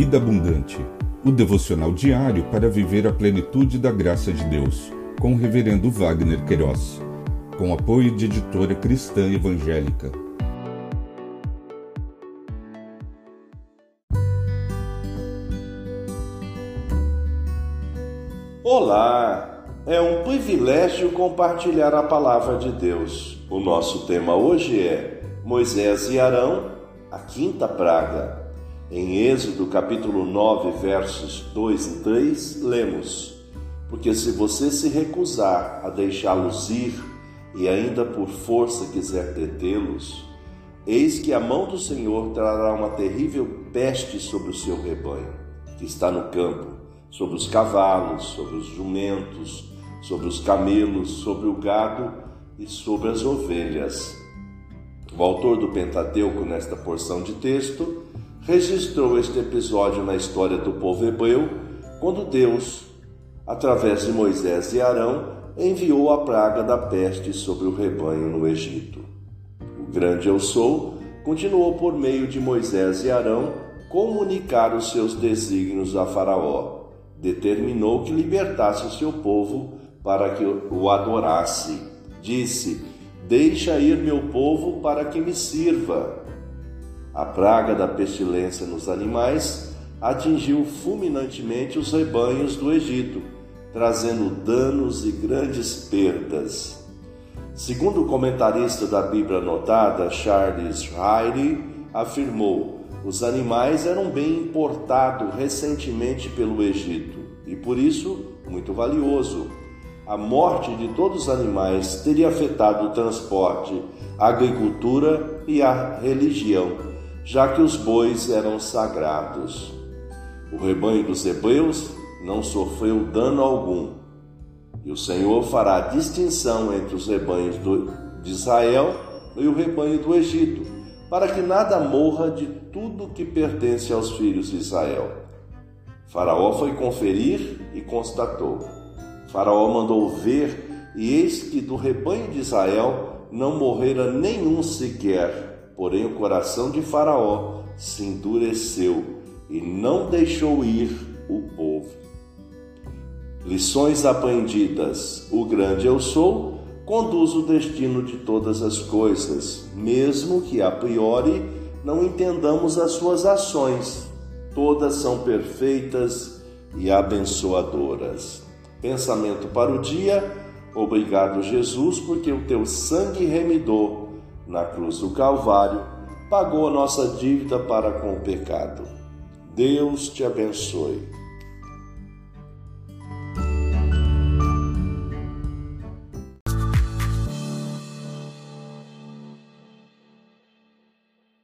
Vida Abundante, o devocional diário para viver a plenitude da graça de Deus, com o Reverendo Wagner Queiroz, com apoio de editora cristã evangélica. Olá! É um privilégio compartilhar a palavra de Deus. O nosso tema hoje é Moisés e Arão, a quinta praga. Em Êxodo capítulo 9, versos 2 e 3, lemos: Porque se você se recusar a deixá-los ir e ainda por força quiser detê-los, eis que a mão do Senhor trará uma terrível peste sobre o seu rebanho, que está no campo, sobre os cavalos, sobre os jumentos, sobre os camelos, sobre o gado e sobre as ovelhas. O autor do Pentateuco, nesta porção de texto, registrou este episódio na história do povo hebreu, quando Deus, através de Moisés e Arão, enviou a praga da peste sobre o rebanho no Egito. O grande Eu Sou continuou por meio de Moisés e Arão comunicar os seus desígnios a Faraó. Determinou que libertasse o seu povo para que o adorasse. Disse: Deixa ir meu povo para que me sirva. A praga da pestilência nos animais atingiu fulminantemente os rebanhos do Egito, trazendo danos e grandes perdas. Segundo o comentarista da Bíblia anotada, Charles Riley, afirmou: os animais eram bem importados recentemente pelo Egito e por isso muito valioso. A morte de todos os animais teria afetado o transporte, a agricultura e a religião já que os bois eram sagrados. O rebanho dos hebreus não sofreu dano algum, e o Senhor fará distinção entre os rebanhos de Israel e o rebanho do Egito, para que nada morra de tudo que pertence aos filhos de Israel. Faraó foi conferir e constatou. Faraó mandou ver, e eis que do rebanho de Israel não morrera nenhum sequer, Porém, o coração de Faraó se endureceu e não deixou ir o povo. Lições aprendidas: O grande eu sou conduz o destino de todas as coisas, mesmo que a priori não entendamos as suas ações. Todas são perfeitas e abençoadoras. Pensamento para o dia. Obrigado, Jesus, porque o teu sangue remidou na cruz do Calvário, pagou a nossa dívida para com o pecado. Deus te abençoe.